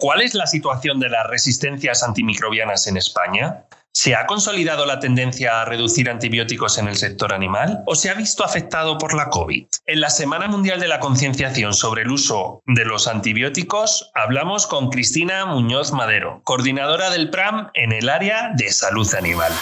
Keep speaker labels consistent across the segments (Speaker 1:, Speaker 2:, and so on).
Speaker 1: ¿Cuál es la situación de las resistencias antimicrobianas en España? ¿Se ha consolidado la tendencia a reducir antibióticos en el sector animal o se ha visto afectado por la COVID? En la Semana Mundial de la Concienciación sobre el uso de los antibióticos hablamos con Cristina Muñoz Madero, coordinadora del PRAM en el área de salud animal.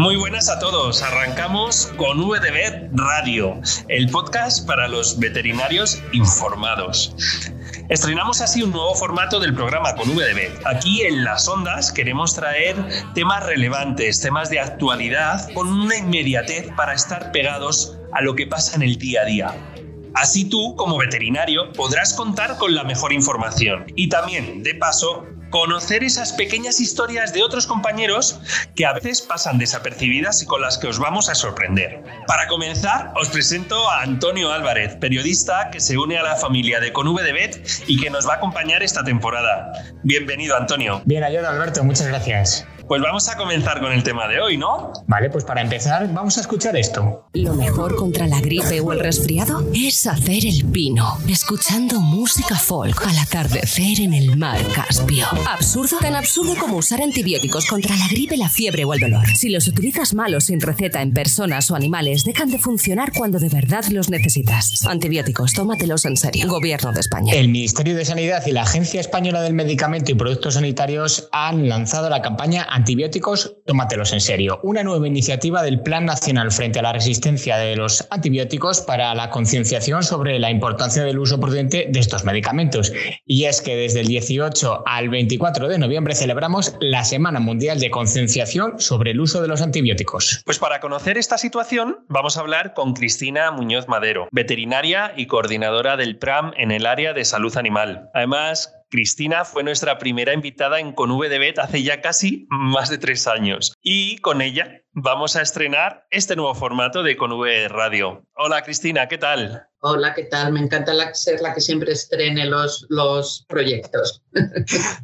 Speaker 1: Muy buenas a todos. Arrancamos con VDB Radio, el podcast para los veterinarios informados. Estrenamos así un nuevo formato del programa con VDB. Aquí en las ondas queremos traer temas relevantes, temas de actualidad, con una inmediatez para estar pegados a lo que pasa en el día a día. Así tú, como veterinario, podrás contar con la mejor información y también, de paso, conocer esas pequeñas historias de otros compañeros que a veces pasan desapercibidas y con las que os vamos a sorprender. Para comenzar, os presento a Antonio Álvarez, periodista que se une a la familia de Conv de y que nos va a acompañar esta temporada. Bienvenido, Antonio.
Speaker 2: Bien, ayuda, Alberto, muchas gracias.
Speaker 1: Pues vamos a comenzar con el tema de hoy, ¿no?
Speaker 2: Vale, pues para empezar vamos a escuchar esto.
Speaker 3: Lo mejor contra la gripe o el resfriado es hacer el pino, escuchando música folk al atardecer en el mar Caspio. Absurdo, tan absurdo como usar antibióticos contra la gripe, la fiebre o el dolor. Si los utilizas malos sin receta en personas o animales, dejan de funcionar cuando de verdad los necesitas. Antibióticos, tómatelos en serio. Gobierno de España.
Speaker 2: El Ministerio de Sanidad y la Agencia Española del Medicamento y Productos Sanitarios han lanzado la campaña antibióticos, tómatelos en serio. Una nueva iniciativa del Plan Nacional frente a la resistencia de los antibióticos para la concienciación sobre la importancia del uso prudente de estos medicamentos. Y es que desde el 18 al 24 de noviembre celebramos la Semana Mundial de Concienciación sobre el uso de los antibióticos.
Speaker 1: Pues para conocer esta situación vamos a hablar con Cristina Muñoz Madero, veterinaria y coordinadora del PRAM en el área de salud animal. Además, Cristina fue nuestra primera invitada en Con V de Bet hace ya casi más de tres años. Y con ella vamos a estrenar este nuevo formato de Con V Radio. Hola Cristina, ¿qué tal?
Speaker 4: Hola, ¿qué tal? Me encanta ser la que siempre estrene los, los proyectos.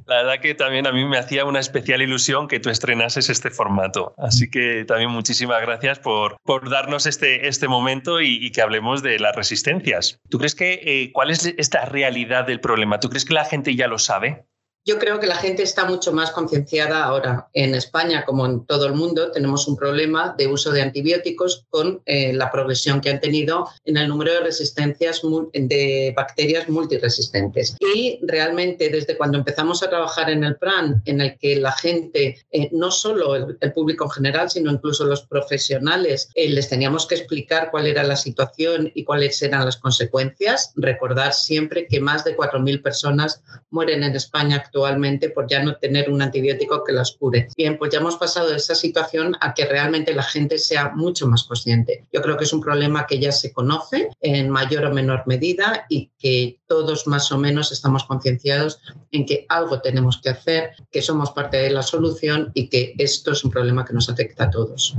Speaker 1: La verdad que también a mí me hacía una especial ilusión que tú estrenases este formato. Así que también muchísimas gracias por, por darnos este, este momento y, que hablemos de las resistencias. ¿Tú crees que eh, cuál es esta realidad del problema? ¿Tú crees que la gente ya lo sabe?
Speaker 4: Yo creo que la gente está mucho más concienciada ahora. En España, como en todo el mundo, tenemos un problema de uso de antibióticos con eh, la progresión que han tenido en el número de resistencias de bacterias multiresistentes. Y realmente desde cuando empezamos a trabajar en el plan, en el que la gente, eh, no solo el, público en general, sino incluso los profesionales, eh, les teníamos que explicar cuál era la situación y cuáles eran las consecuencias, recordar siempre que más de 4.000 personas mueren en España actualmente por ya no tener un antibiótico que las cure. Bien, pues ya hemos pasado de esa situación a que realmente la gente sea mucho más consciente. Yo creo que es un problema que ya se conoce en mayor o menor medida y que todos más o menos estamos concienciados en que algo tenemos que hacer, que somos parte de la solución y que esto es un problema que nos afecta a todos.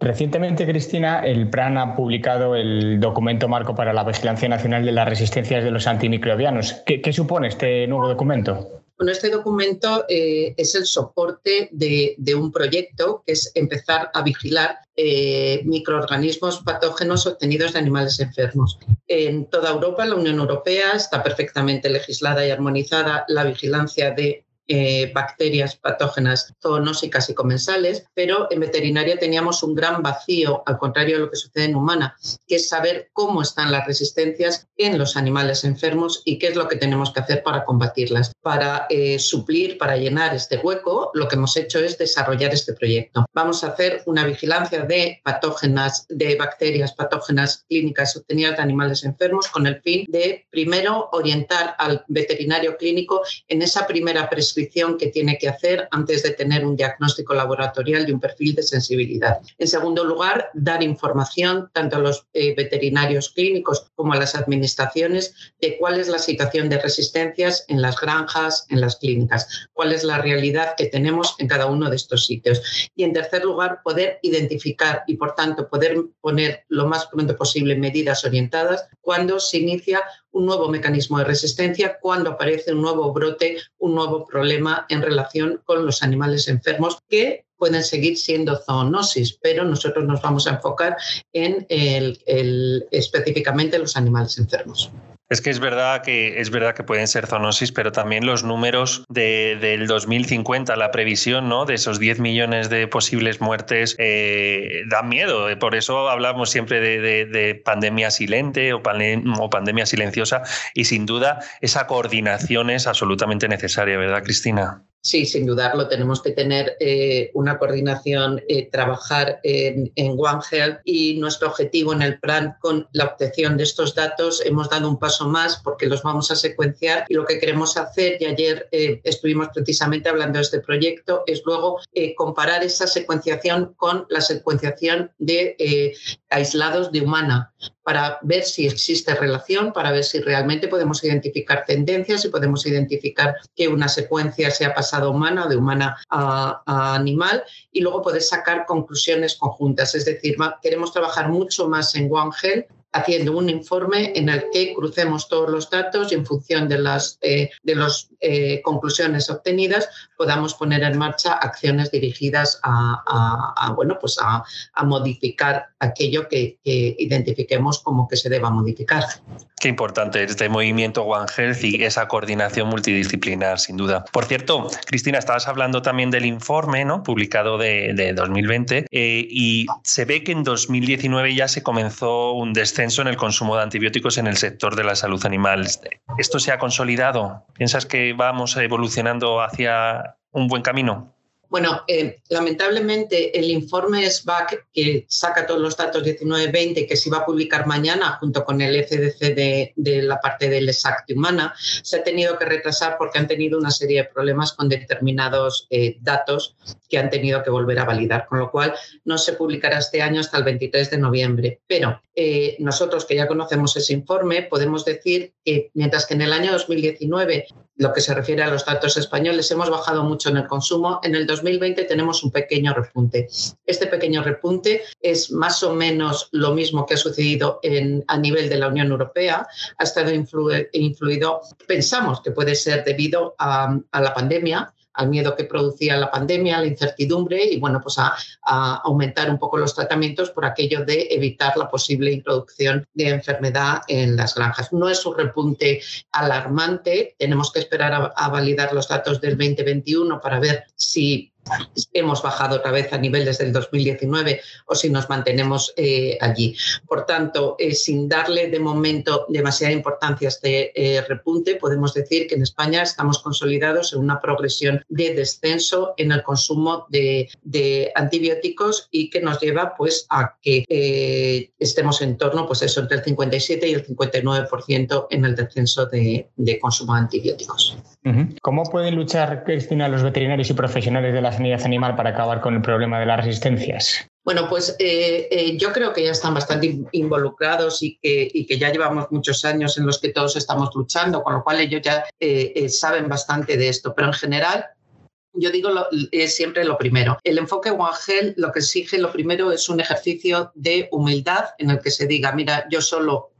Speaker 2: Recientemente, Cristina, el PRAN ha publicado el documento marco para la vigilancia nacional de las resistencias de los antimicrobianos. ¿Qué, qué supone este nuevo documento?
Speaker 4: Bueno, este documento eh, es el soporte de, un proyecto que es empezar a vigilar eh, microorganismos patógenos obtenidos de animales enfermos. En toda Europa, la Unión Europea, está perfectamente legislada y armonizada la vigilancia de eh, bacterias patógenas zoonósicas y comensales, pero en veterinaria teníamos un gran vacío, al contrario de lo que sucede en humana, que es saber cómo están las resistencias en los animales enfermos y qué es lo que tenemos que hacer para combatirlas. Para eh, suplir, para llenar este hueco, lo que hemos hecho es desarrollar este proyecto. Vamos a hacer una vigilancia de patógenas, de bacterias patógenas clínicas obtenidas de animales enfermos con el fin de, primero, orientar al veterinario clínico en esa primera prescripción que tiene que hacer antes de tener un diagnóstico laboratorial y un perfil de sensibilidad. En segundo lugar, dar información tanto a los eh, veterinarios clínicos como a las administraciones de cuál es la situación de resistencias en las granjas, en las clínicas, cuál es la realidad que tenemos en cada uno de estos sitios. Y en tercer lugar, poder identificar y, por tanto, poder poner lo más pronto posible medidas orientadas cuando se inicia un nuevo mecanismo de resistencia cuando aparece un nuevo brote, un nuevo problema en relación con los animales enfermos que pueden seguir siendo zoonosis, pero nosotros nos vamos a enfocar en el, específicamente los animales enfermos.
Speaker 1: Es que es verdad que es verdad que pueden ser zoonosis, pero también los números de, del 2050, la previsión ¿no? de esos 10 millones de posibles muertes, eh, dan miedo. Por eso hablamos siempre de, pandemia silente o, o, pandemia silenciosa y sin duda esa coordinación es absolutamente necesaria, ¿verdad, Cristina?
Speaker 4: Sí, sin dudarlo, tenemos que tener eh, una coordinación, eh, trabajar en, One Health y nuestro objetivo en el plan con la obtención de estos datos, hemos dado un paso más porque los vamos a secuenciar y lo que queremos hacer, y ayer eh, estuvimos precisamente hablando de este proyecto, es luego comparar esa secuenciación con la secuenciación de aislados de humana para ver si existe relación, para ver si realmente podemos identificar tendencias y podemos identificar que una secuencia se ha pasado humana o de humana a, a, animal y luego poder sacar conclusiones conjuntas. Es decir, queremos trabajar mucho más en One Health haciendo un informe en el que crucemos todos los datos y en función de las eh, de los, eh, conclusiones obtenidas podamos poner en marcha acciones dirigidas a, bueno, pues a, modificar aquello que, identifiquemos como que se deba modificar.
Speaker 1: Qué importante este movimiento One Health y esa coordinación multidisciplinar, sin duda. Por cierto, Cristina, estabas hablando también del informe ¿no? publicado de, 2020 eh, y se ve que en 2019 ya se comenzó un descenso en el consumo de antibióticos en el sector de la salud animal. ¿Esto se ha consolidado? ¿Piensas que vamos evolucionando hacia un buen camino?
Speaker 4: Bueno, eh, lamentablemente el informe SBAC, que saca todos los datos 19-20, que se va a publicar mañana junto con el FDC de, la parte del exacto humana, se ha tenido que retrasar porque han tenido una serie de problemas con determinados eh, datos que han tenido que volver a validar, con lo cual no se publicará este año hasta el 23 de noviembre. Pero eh, nosotros que ya conocemos ese informe, podemos decir que mientras que en el año 2019 lo que se refiere a los datos españoles, hemos bajado mucho en el consumo. En el 2020 tenemos un pequeño repunte. Este pequeño repunte es más o menos lo mismo que ha sucedido en, a nivel de la Unión Europea. Ha estado influido, pensamos que puede ser debido a, a la pandemia, al miedo que producía la pandemia, la incertidumbre y bueno, pues a, aumentar un poco los tratamientos por aquello de evitar la posible introducción de enfermedad en las granjas. No es un repunte alarmante, tenemos que esperar a, a validar los datos del 2021 para ver si hemos bajado otra vez a niveles del 2019 o si nos mantenemos eh, allí. Por tanto, eh, sin darle de momento demasiada importancia a este eh, repunte, podemos decir que en España estamos consolidados en una progresión de descenso en el consumo de, antibióticos y que nos lleva pues, a que estemos en torno pues eso, entre el 57 y el 59% en el descenso de, de consumo de antibióticos.
Speaker 2: ¿Cómo pueden luchar, Cristina, los veterinarios y profesionales de la sanidad animal para acabar con el problema de las resistencias?
Speaker 4: Bueno, pues eh, eh, yo creo que ya están bastante involucrados y que, que, ya llevamos muchos años en los que todos estamos luchando, con lo cual ellos ya eh, saben bastante de esto. Pero en general, yo digo es siempre lo primero. El enfoque One Health lo que exige lo primero es un ejercicio de humildad en el que se diga, mira, yo solo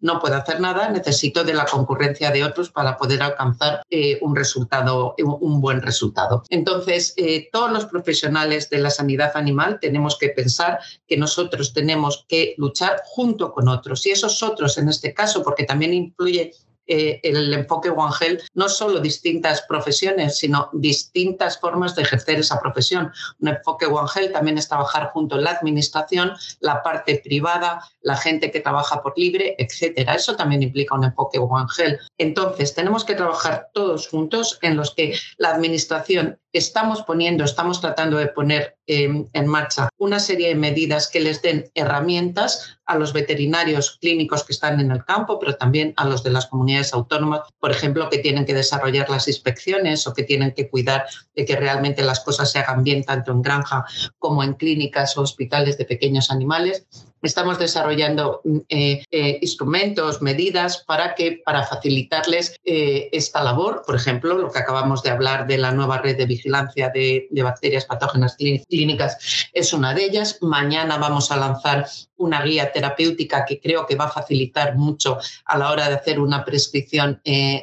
Speaker 4: no puedo hacer nada, necesito de la concurrencia de otros para poder alcanzar eh, un resultado, un buen resultado. Entonces, eh, todos los profesionales de la sanidad animal tenemos que pensar que nosotros tenemos que luchar junto con otros y esos otros en este caso, porque también influye eh, el enfoque One no solo distintas profesiones, sino distintas formas de ejercer esa profesión. Un enfoque One Health también es trabajar junto la administración, la parte privada, la gente que trabaja por libre, etcétera. Eso también implica un enfoque One. Entonces, tenemos que trabajar todos juntos en los que la administración estamos poniendo, estamos tratando de poner em, en marcha una serie de medidas que les den herramientas a los veterinarios clínicos que están en el campo, pero también a los de las comunidades autónomas, por ejemplo, que tienen que desarrollar las inspecciones o que tienen que cuidar de que realmente las cosas se hagan bien tanto en granja como en clínicas o hospitales de pequeños animales estamos desarrollando mm, eh, eh, instrumentos, medidas para que para facilitarles eh, esta labor. Por ejemplo, lo que acabamos de hablar de la nueva red de vigilancia de, de bacterias patógenas clínicas es una de ellas. Mañana vamos a lanzar una guía terapéutica que creo que va a facilitar mucho a la hora de hacer una prescripción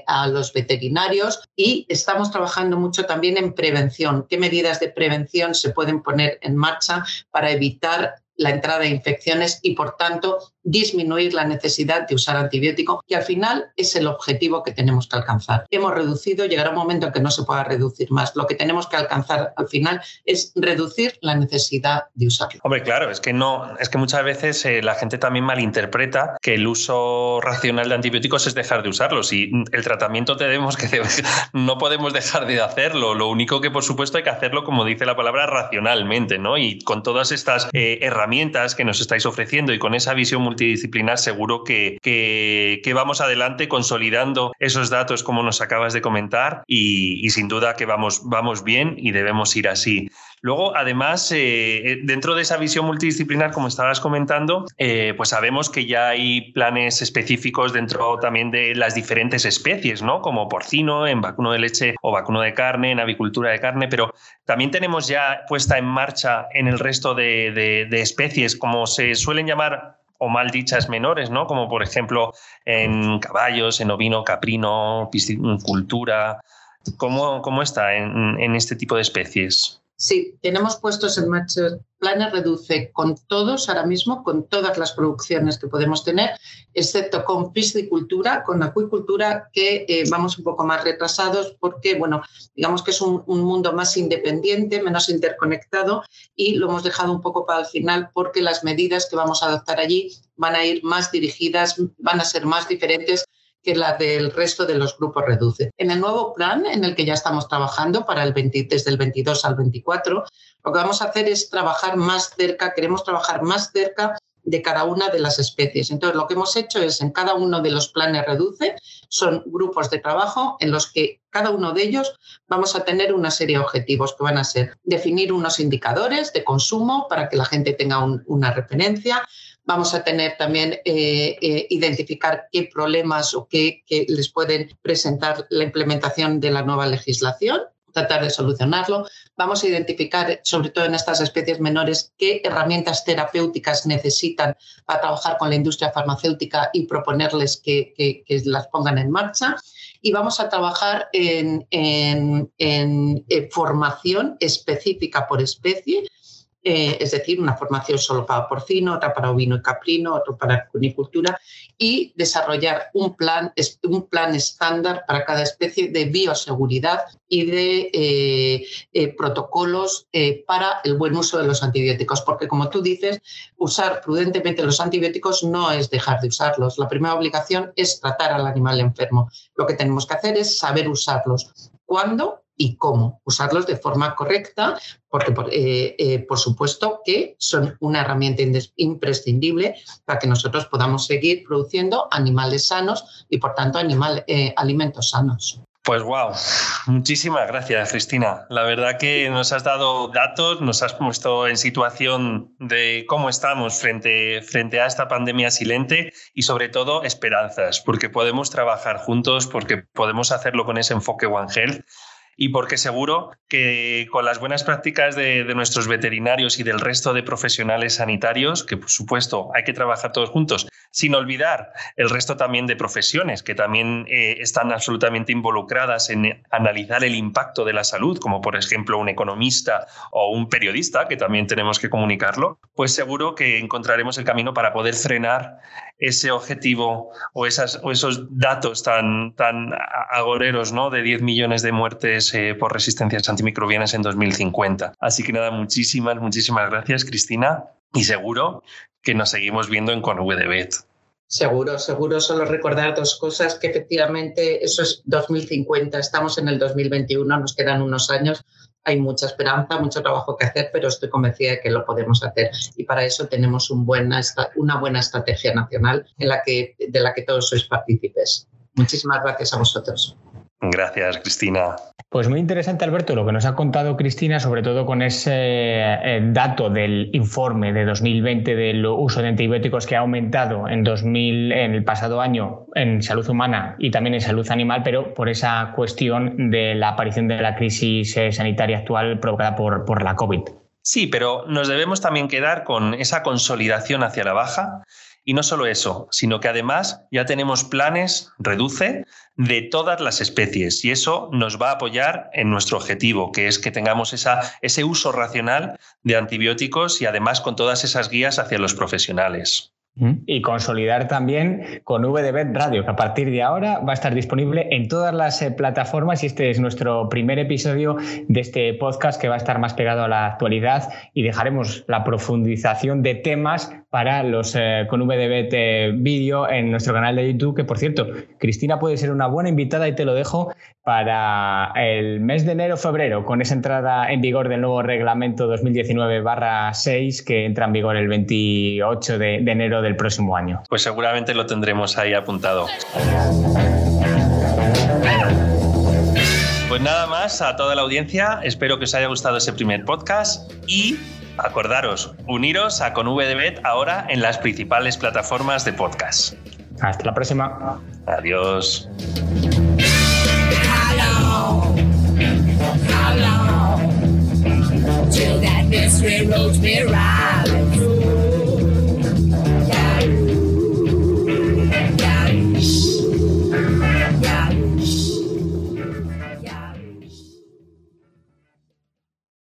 Speaker 4: a los veterinarios y estamos trabajando mucho también en prevención. ¿Qué medidas de prevención se pueden poner en marcha para evitar la entrada de infecciones y, por tanto, disminuir la necesidad de usar antibiótico, que al final es el objetivo que tenemos que alcanzar. Hemos reducido, llegará un momento en que no se pueda reducir más. Lo que tenemos que alcanzar al final es reducir la necesidad de usarlo.
Speaker 1: Hombre, claro, es que no, es que muchas veces eh, la gente también malinterpreta que el uso racional de antibióticos es dejar de usarlos y el tratamiento tenemos que no podemos dejar de hacerlo. Lo único que por supuesto hay que hacerlo, como dice la palabra, racionalmente, ¿no? Y con todas estas eh, herramientas que nos estáis ofreciendo y con esa visión multidisciplinar, seguro que, que, vamos adelante consolidando esos datos como nos acabas de comentar y, sin duda que vamos, vamos bien y debemos ir así. Luego, además, eh, dentro de esa visión multidisciplinar, como estabas comentando, eh, pues sabemos que ya hay planes específicos dentro también de las diferentes especies, ¿no? Como porcino, en vacuno de leche o vacuno de carne, en avicultura de carne, pero también tenemos ya puesta en marcha en el resto de especies, como se suelen llamar o mal dichas menores, ¿no? Como por ejemplo en caballos, en ovino, caprino, piscicultura. ¿Cómo, cómo está en, en este tipo de especies?
Speaker 4: Sí, tenemos puestos en marcha. Planes reduce con todos ahora mismo, con todas las producciones que podemos tener, excepto con piscicultura, con acuicultura, que eh, vamos un poco más retrasados porque, bueno, digamos que es un, mundo más independiente, menos interconectado y lo hemos dejado un poco para el final porque las medidas que vamos a adoptar allí van a ir más dirigidas, van a ser más diferentes que la del resto de los grupos reduce. En el nuevo plan, en el que ya estamos trabajando para el desde el 22 al 24, lo que vamos a hacer es trabajar más cerca, queremos trabajar más cerca de cada una de las especies. Entonces, lo que hemos hecho es en cada uno de los planes reduce, son grupos de trabajo en los que cada uno de ellos vamos a tener una serie de objetivos que van a ser definir unos indicadores de consumo para que la gente tenga una referencia, Vamos a tener también eh, eh, identificar qué problemas o qué, les pueden presentar la implementación de la nueva legislación tratar de solucionarlo. Vamos a identificar, sobre todo en estas especies menores, qué herramientas terapéuticas necesitan para trabajar con la industria farmacéutica y proponerles que, las pongan en marcha. Y vamos a trabajar en, eh, formación específica por especie eh, es decir, una formación solo para porcino, otra para ovino y caprino, otra para cunicultura, y desarrollar un plan, un plan estándar para cada especie de bioseguridad y de eh, eh, protocolos para el buen uso de los antibióticos. Porque, como tú dices, usar prudentemente los antibióticos no es dejar de usarlos. La primera obligación es tratar al animal enfermo. Lo que tenemos que hacer es saber usarlos. ¿Cuándo? Y cómo usarlos de forma correcta, porque eh, eh, por supuesto que son una herramienta imprescindible para que nosotros podamos seguir produciendo animales sanos y por tanto animal, eh, alimentos sanos.
Speaker 1: Pues wow, muchísimas gracias Cristina. La verdad que nos has dado datos, nos has puesto en situación de cómo estamos frente, frente a esta pandemia silente y sobre todo esperanzas, porque podemos trabajar juntos, porque podemos hacerlo con ese enfoque One Health y porque seguro que con las buenas prácticas de, nuestros veterinarios y del resto de profesionales sanitarios, que por supuesto hay que trabajar todos juntos, sin olvidar el resto también de profesiones que también eh, están absolutamente involucradas en analizar el impacto de la salud, como por ejemplo un economista o un periodista, que también tenemos que comunicarlo, pues seguro que encontraremos el camino para poder frenar ese objetivo o, esas, o esos datos tan, tan agoreros ¿no? de 10 millones de muertes eh, por resistencias antimicrobianas en 2050. Así que nada, muchísimas, muchísimas gracias, Cristina, y seguro que nos seguimos viendo en Conv de Bet.
Speaker 4: Seguro, seguro. Solo recordar dos cosas, que efectivamente eso es 2050, estamos en el 2021, nos quedan unos años hay mucha esperanza, mucho trabajo que hacer, pero estoy convencida de que lo podemos hacer. Y para eso tenemos un buena, una buena estrategia nacional en la que, de la que todos sois partícipes. Muchísimas gracias a vosotros.
Speaker 1: Gracias, Cristina.
Speaker 2: Pues muy interesante, Alberto, lo que nos ha contado Cristina, sobre todo con ese eh, dato del informe de 2020 del uso de antibióticos que ha aumentado en, 2000, en el pasado año en salud humana y también en salud animal, pero por esa cuestión de la aparición de la crisis eh, sanitaria actual provocada por, por la COVID.
Speaker 1: Sí, pero nos debemos también quedar con esa consolidación hacia la baja y no solo eso, sino que además ya tenemos planes, reduce, de todas las especies y eso nos va a apoyar en nuestro objetivo, que es que tengamos esa, ese uso racional de antibióticos y además con todas esas guías hacia los profesionales.
Speaker 2: Y consolidar también con VDB Radio, que a partir de ahora va a estar disponible en todas las eh, plataformas y este es nuestro primer episodio de este podcast que va a estar más pegado a la actualidad y dejaremos la profundización de temas para los eh, con VDB vídeo en nuestro canal de YouTube, que por cierto, Cristina puede ser una buena invitada y te lo dejo para el mes de enero-febrero, con esa entrada en vigor del nuevo reglamento 2019-6 que entra en vigor el 28 de, de enero del próximo año.
Speaker 1: Pues seguramente lo tendremos ahí apuntado. Pues nada más a toda la audiencia, espero que os haya gustado ese primer podcast y Acordaros, uniros a con VDBet ahora en las principales plataformas de podcast.
Speaker 2: Hasta la próxima.
Speaker 1: Adiós. How long, till that mystery roads me round.